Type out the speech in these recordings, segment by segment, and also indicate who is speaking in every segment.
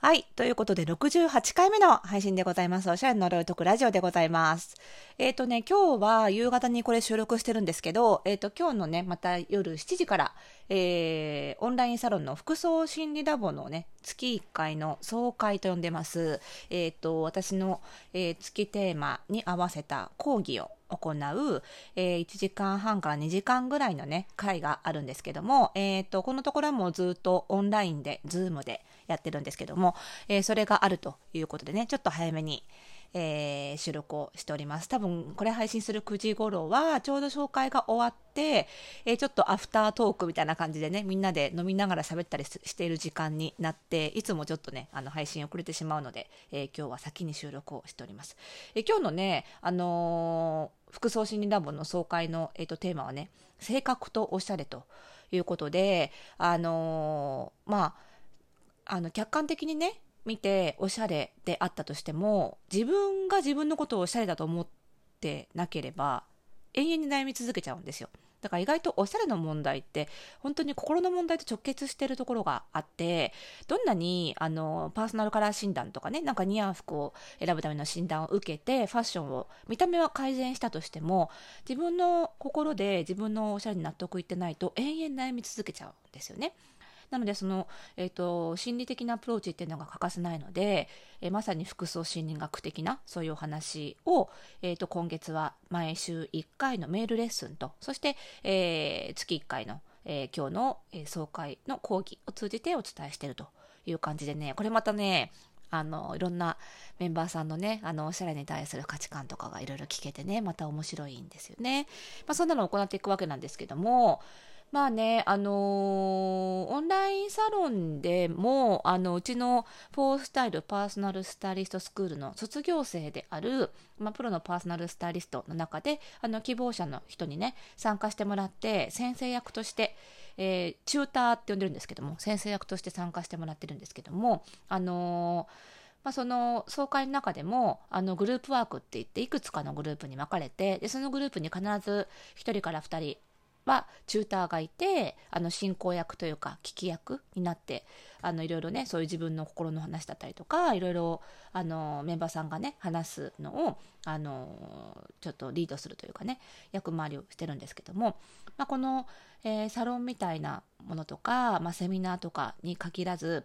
Speaker 1: はい。ということで、68回目の配信でございます。おしゃれの呪いとくラジオでございます。えっ、とね、今日は夕方にこれ収録してるんですけど、えっ、と、今日のね、また夜7時から、えー、オンラインサロンの服装心理ラボのね、月1回の総会と呼んでます。えっ、と、私の、えー月テーマに合わせた講義を行う、えー1時間半から2時間ぐらいのね、会があるんですけども、えっ、と、このところはもうずっとオンラインで、 Zoom でやってるんですけども、えーそれがあるということでね、ちょっと早めに、えー収録をしております。多分、これ配信する9時頃は、ちょうど紹介が終わって、えーちょっとアフタートークみたいな感じでね、みんなで飲みながら喋ったりしている時間になって、いつもちょっとね、あの、配信遅れてしまうので、えー今日は先に収録をしております。えー今日のね、あのー服装心理ラボの総会の、えーとテーマはね、性格とおしゃれということで、あのーまあ、あの客観的にね見ておしゃれであったとしても自分が自分のことをおしゃれだと思ってなければ永遠に悩み続けちゃうんですよだから意外とおしゃれの問題って本当に心の問題と直結してるところがあってどんなにあのパーソナルカラー診断とかねなんか似合う服を選ぶための診断を受けてファッションを見た目は改善したとしても自分の心で自分のおしゃれに納得いってないと永遠悩み続けちゃうんですよね。なのでその、えー、と心理的なアプローチっていうのが欠かせないので、えーまさに服装心理学的なそういうお話を、えー、と今月は毎週1回のメールレッスンとそして、えー月1回の、えー今日の、総会の講義を通じてお伝えしているという感じでねこれまたねあのいろんなメンバーさんのねあのおしゃれに対する価値観とかがいろいろ聞けてねまた面白いんですよね。まあ、そんなのを行っていくわけなんですけどもまあね、あのーオンラインサロンでも、あの、うちのフォースタイルパーソナルスタイリストスクールの卒業生である、まあ、プロのパーソナルスタイリストの中で、あの、希望者の人にね、参加してもらって、先生役として、えーチューターって呼んでるんですけども、先生役として参加してもらってるんですけども、あのーまあ、その総会の中でもあのグループワークって言っていくつかのグループに分かれてでそのグループに必ず1人から2人はチューターがいてあの進行役というか聞き役になってあのいろいろねそういう自分の心の話だったりとかいろいろあのメンバーさんがね話すのをあのちょっとリードするというかね役回りをしてるんですけども、まあ、この、えーサロンみたいなものとか、まあ、セミナーとかに限らず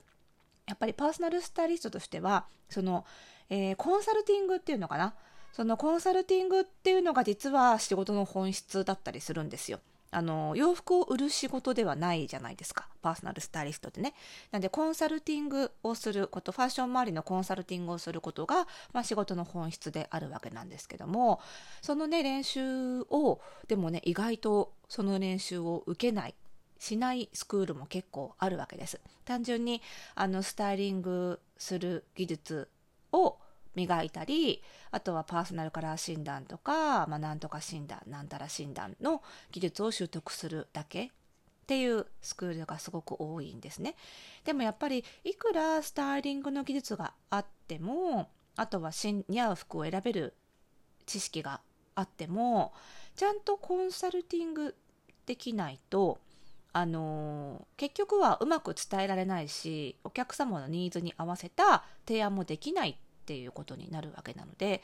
Speaker 1: やっぱりパーソナルスタイリストとしてはその、えーコンサルティングっていうのかな？そのコンサルティングっていうのが実は仕事の本質だったりするんですよ。あの洋服を売る仕事ではないじゃないですかパーソナルスタイリストってね。なんでコンサルティングをすることファッション周りのコンサルティングをすることが、まあ、仕事の本質であるわけなんですけどもそのね練習をでもね意外とその練習を受けないしないスクールも結構あるわけです。単純にあのスタイリングする技術を磨いたりあとはパーソナルカラー診断とか、まあ、なんとか診断なんたら診断の技術を習得するだけっていうスクールがすごく多いんですね。でもやっぱりいくらスタイリングの技術があってもあとは似合う服を選べる知識があってもちゃんとコンサルティングできないとあの結局はうまく伝えられないしお客様のニーズに合わせた提案もできないっていうことになるわけなので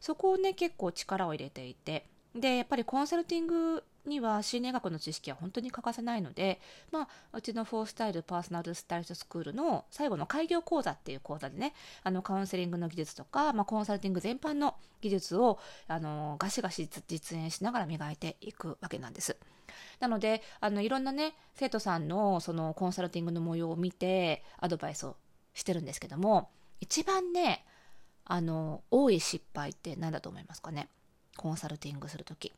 Speaker 1: そこをね結構力を入れていてでやっぱりコンサルティングには心理学の知識は本当に欠かせないので、まあ、うちのフォースタイルパーソナルスタイリストスクールの最後の開業講座っていう講座でねあのカウンセリングの技術とか、まあ、コンサルティング全般の技術をあのガシガシ実演しながら磨いていくわけなんです。なのであのいろんなね生徒さんのそのコンサルティングの模様を見てアドバイスをしてるんですけども一番ねあの多い失敗って何だと思いますかね？コンサルティングする時。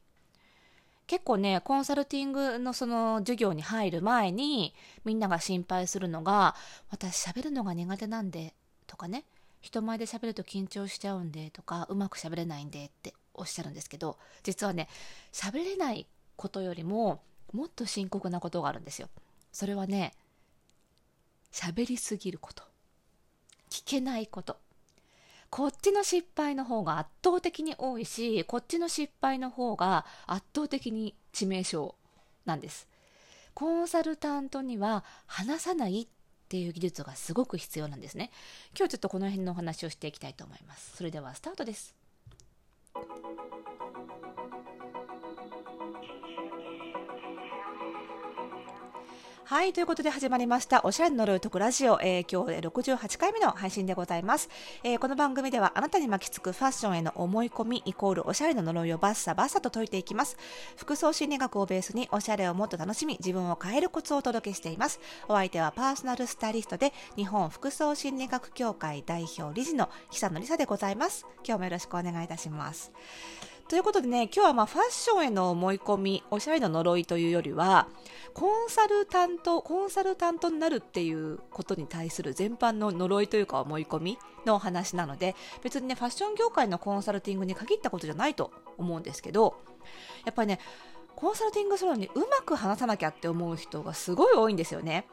Speaker 1: 結構ねコンサルティングのその授業に入る前にみんなが心配するのが私喋るのが苦手なんでとかね。人前で喋ると緊張しちゃうんでとかうまく喋れないんでっておっしゃるんですけど実はね喋れないことよりももっと深刻なことがあるんですよ。それはね喋りすぎること。聞けないこと。こっちの失敗の方が圧倒的に多いしこっちの失敗の方が圧倒的に致命傷なんです。コンサルタントには話さないっていう技術がすごく必要なんですね。今日ちょっとこの辺のお話をしていきたいと思います。それではスタートです。はい、ということで始まりました、おしゃれの呪いとくラジオ、えー、今日で68回目の配信でございます、えー、この番組ではあなたに巻きつくファッションへの思い込みイコールおしゃれの呪いをバッサバッサと解いていきます。服装心理学をベースにおしゃれをもっと楽しみ、自分を変えるコツをお届けしています。お相手はパーソナルスタイリストで日本服装心理学協会代表理事の久野里沙でございます。今日もよろしくお願いいたします。ということでね、今日はまファッションへの思い込み、おしゃれの呪いというよりは、コンサルタント、コンサルタントになるっていうことに対する全般の呪いというか思い込みの話なので、別にね、ファッション業界のコンサルティングに限ったことじゃないと思うんですけど、やっぱりね、コンサルティングするのにうまく話さなきゃって思う人がすごい多いんですよね。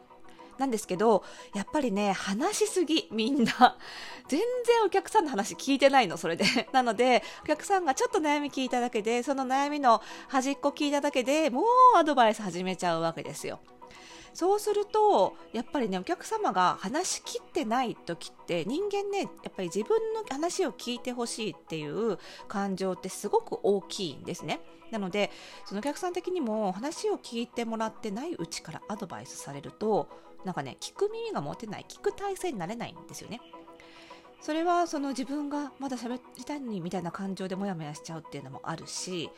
Speaker 1: なんですけど、やっぱりね、話しすぎ、みんな。全然お客さんの話聞いてないの、それで。なので、お客さんがちょっと悩み聞いただけで、その悩みの端っこ聞いただけでもうアドバイス始めちゃうわけですよ。そうすると、やっぱりね、お客様が話しきってない時って、人間ね、やっぱり自分の話を聞いてほしいっていう感情ってすごく大きいんですね。なので、そのお客さん的にも話を聞いてもらってないうちからアドバイスされると、なんかね、聞く耳が持てない、聞く体制になれないんですよね。それはその自分がまだ喋りたいのにみたいな感情でモヤモヤしちゃうっていうのもあるし、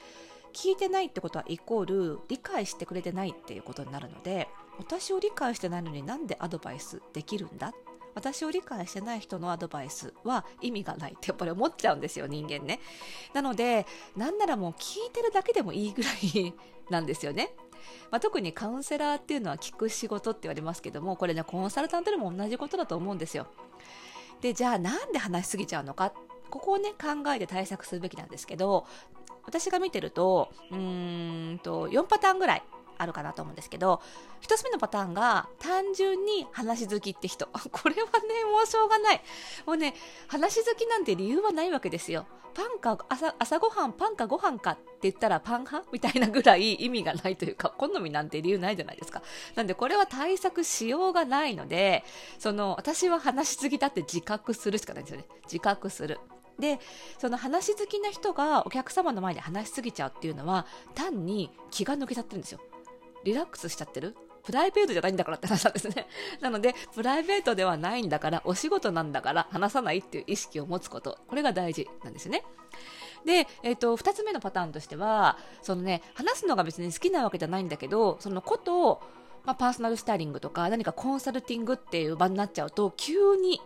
Speaker 1: 聞いてないってことはイコール理解してくれてないっていうことになるので、私を理解してないのになんでアドバイスできるんだ？私を理解してない人のアドバイスは意味がないってやっぱり思っちゃうんですよ、人間ね。なので、なんならもう聞いてるだけでもいいぐらいなんですよね。まあ、特にカウンセラーっていうのは聞く仕事って言われますけども、これね、コンサルタントでも同じことだと思うんですよ。で、じゃあなんで話しすぎちゃうのか、ここをね、考えて対策するべきなんですけど、私が見てると、うーんと、4パターンぐらいあるかなと思うんですけど、一つ目のパターンが、単純に話好きって人。これはね、もうしょうがない。もうね、話好きなんて理由はないわけですよ。パンか、朝、朝ごはん、パンかご飯かっって言ったらパン派？みたいなぐらい意味がないというか、好みなんて理由ないじゃないですか。なんでこれは対策しようがないので、その、私は話しすぎだって自覚するしかないんですよね。自覚する。でその話好きな人がお客様の前で話しすぎちゃうっていうのは単に気が抜けちゃってるんですよリラックスしちゃってる？プライベートじゃないんだからって話なんですね。なので、プライベートではないんだから、お仕事なんだから話さないっていう意識を持つこと。これが大事なんですね。で、えっ、ー、と、二つ目のパターンとしては、そのね、話すのが別に好きなわけじゃないんだけど、そのことを、まあ、パーソナルスタイリングとか、何かコンサルティングっていう場になっちゃうと、急に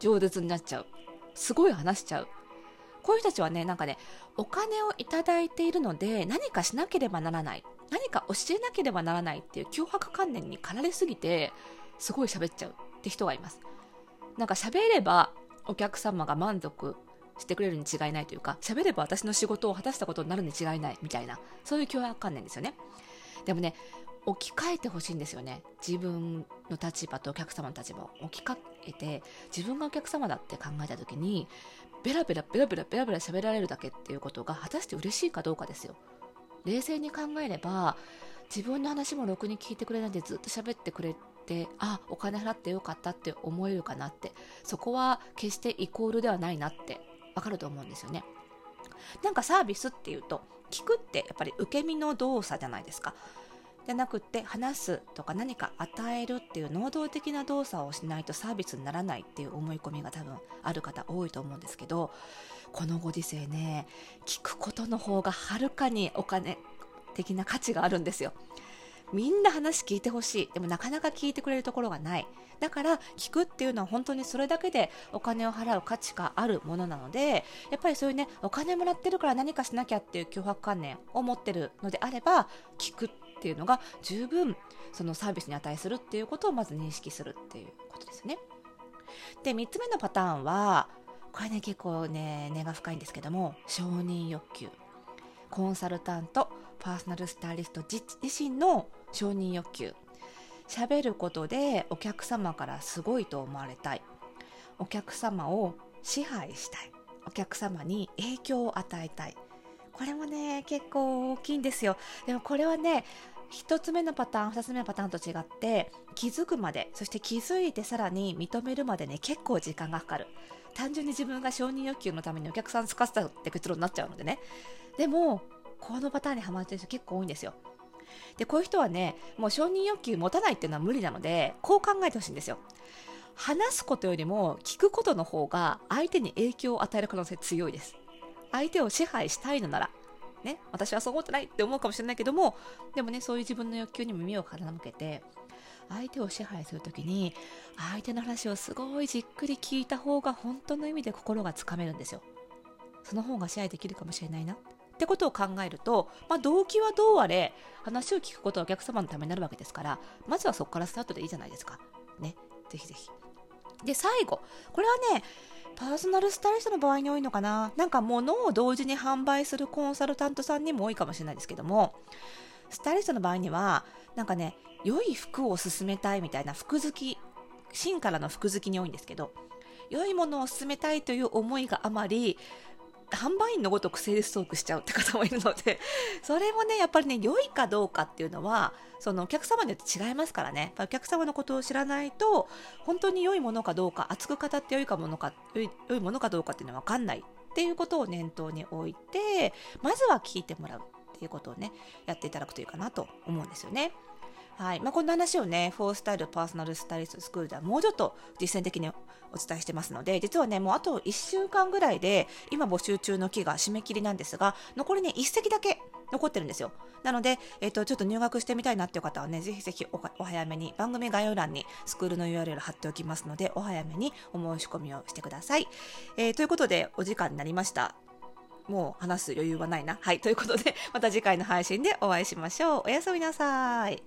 Speaker 1: 饒舌になっちゃう。すごい話しちゃう。こういう人たちはね、なんかね、お金をいただいているので、何かしなければならない。何か教えなければならないっていう脅迫観念に駆られすぎて、すごい喋っちゃうって人がいます。なんか喋ればお客様が満足してくれるに違いないというか、喋れば私の仕事を果たしたことになるに違いないみたいな、そういう脅迫観念ですよね。でもね、置き換えてほしいんですよね。自分の立場とお客様の立場を置き換えて、自分がお客様だって考えた時に、ベラベラベラベラベラベラ喋られるだけっていうことが果たして嬉しいかどうかですよ。冷静に考えれば自分の話もろくに聞いてくれないでずっと喋ってくれてあお金払ってよかったって思えるかなってそこは決してイコールではないなってわかると思うんですよね。なんかサービスっていうと聞くってやっぱり受け身の動作じゃないですか。じゃなくて話すとか何か与えるっていう能動的な動作をしないとサービスにならないっていう思い込みが多分ある方多いと思うんですけどこのご時世ね聞くことの方がはるかにお金的な価値があるんですよ。みんな話聞いてほしいでもなかなか聞いてくれるところがないだから聞くっていうのは本当にそれだけでお金を払う価値があるものなのでやっぱりそういうねお金もらってるから何かしなきゃっていう脅迫観念を持ってるのであれば聞くっていうのが十分そのサービスに値するっていうことをまず認識するっていうことですね。で、3つ目のパターンは、これね、結構ね、根が深いんですけども、承認欲求。コンサルタント、パーソナルスタイリスト自身の承認欲求。喋ることでお客様からすごいと思われたい。お客様を支配したい。お客様に影響を与えたい。これもね、結構大きいんですよ。でもこれはね、1つ目のパターン2つ目のパターンと違って気づくまでそして気づいてさらに認めるまでね結構時間がかかる単純に自分が承認欲求のためにお客さんつかせたって結論になっちゃうのでねでもこのパターンにはまってる人結構多いんですよでこういう人はねもう承認欲求持たないっていうのは無理なのでこう考えてほしいんですよ。話すことよりも聞くことの方が相手に影響を与える可能性強いです。相手を支配したいのならね、私はそう思ってないって思うかもしれないけどもでもねそういう自分の欲求にも耳を傾けて相手を支配する時に相手の話をすごいじっくり聞いた方が本当の意味で心がつかめるんですよ。その方が支配できるかもしれないな。ってことを考えると、まあ、動機はどうあれ話を聞くことはお客様のためになるわけですからまずはそこからスタートでいいじゃないですか。ね。ぜひぜひ。で最後。これはねパーソナルスタイリストの場合に多いのかな。なんか物を同時に販売するコンサルタントさんにも多いかもしれないですけどもスタイリストの場合にはなんかね良い服を勧めたいみたいな服好き芯からの服好きに多いんですけど良いものを勧めたいという思いがあまり販売員のごとくセールストークしちゃうって方もいるので、それもね、やっぱりね、良いかどうかっていうのは、そのお客様によって違いますからね、お客様のことを知らないと、本当に良いものかどうか、熱く語って良いかものか、良いものかどうかっていうのは分かんないっていうことを念頭に置いて、まずは聞いてもらうっていうことをね、やっていただくといいかなと思うんですよね。はいまあ、こんな話をね、フォースタイルパーソナルスタイリストスクールではもうちょっと実践的にお伝えしてますので、実はね、もうあと1週間ぐらいで、今募集中の期が締め切りなんですが、残りね、1席だけ残ってるんですよ。なので、えっ、ー、と、ちょっと入学してみたいなっていう方はね、ぜひぜひお早めに、番組概要欄にスクールの URL 貼っておきますので、お早めにお申し込みをしてください。えー、ということで、お時間になりました。もう話す余裕はないな。はい。ということで、また次回の配信でお会いしましょう。おやすみなさい。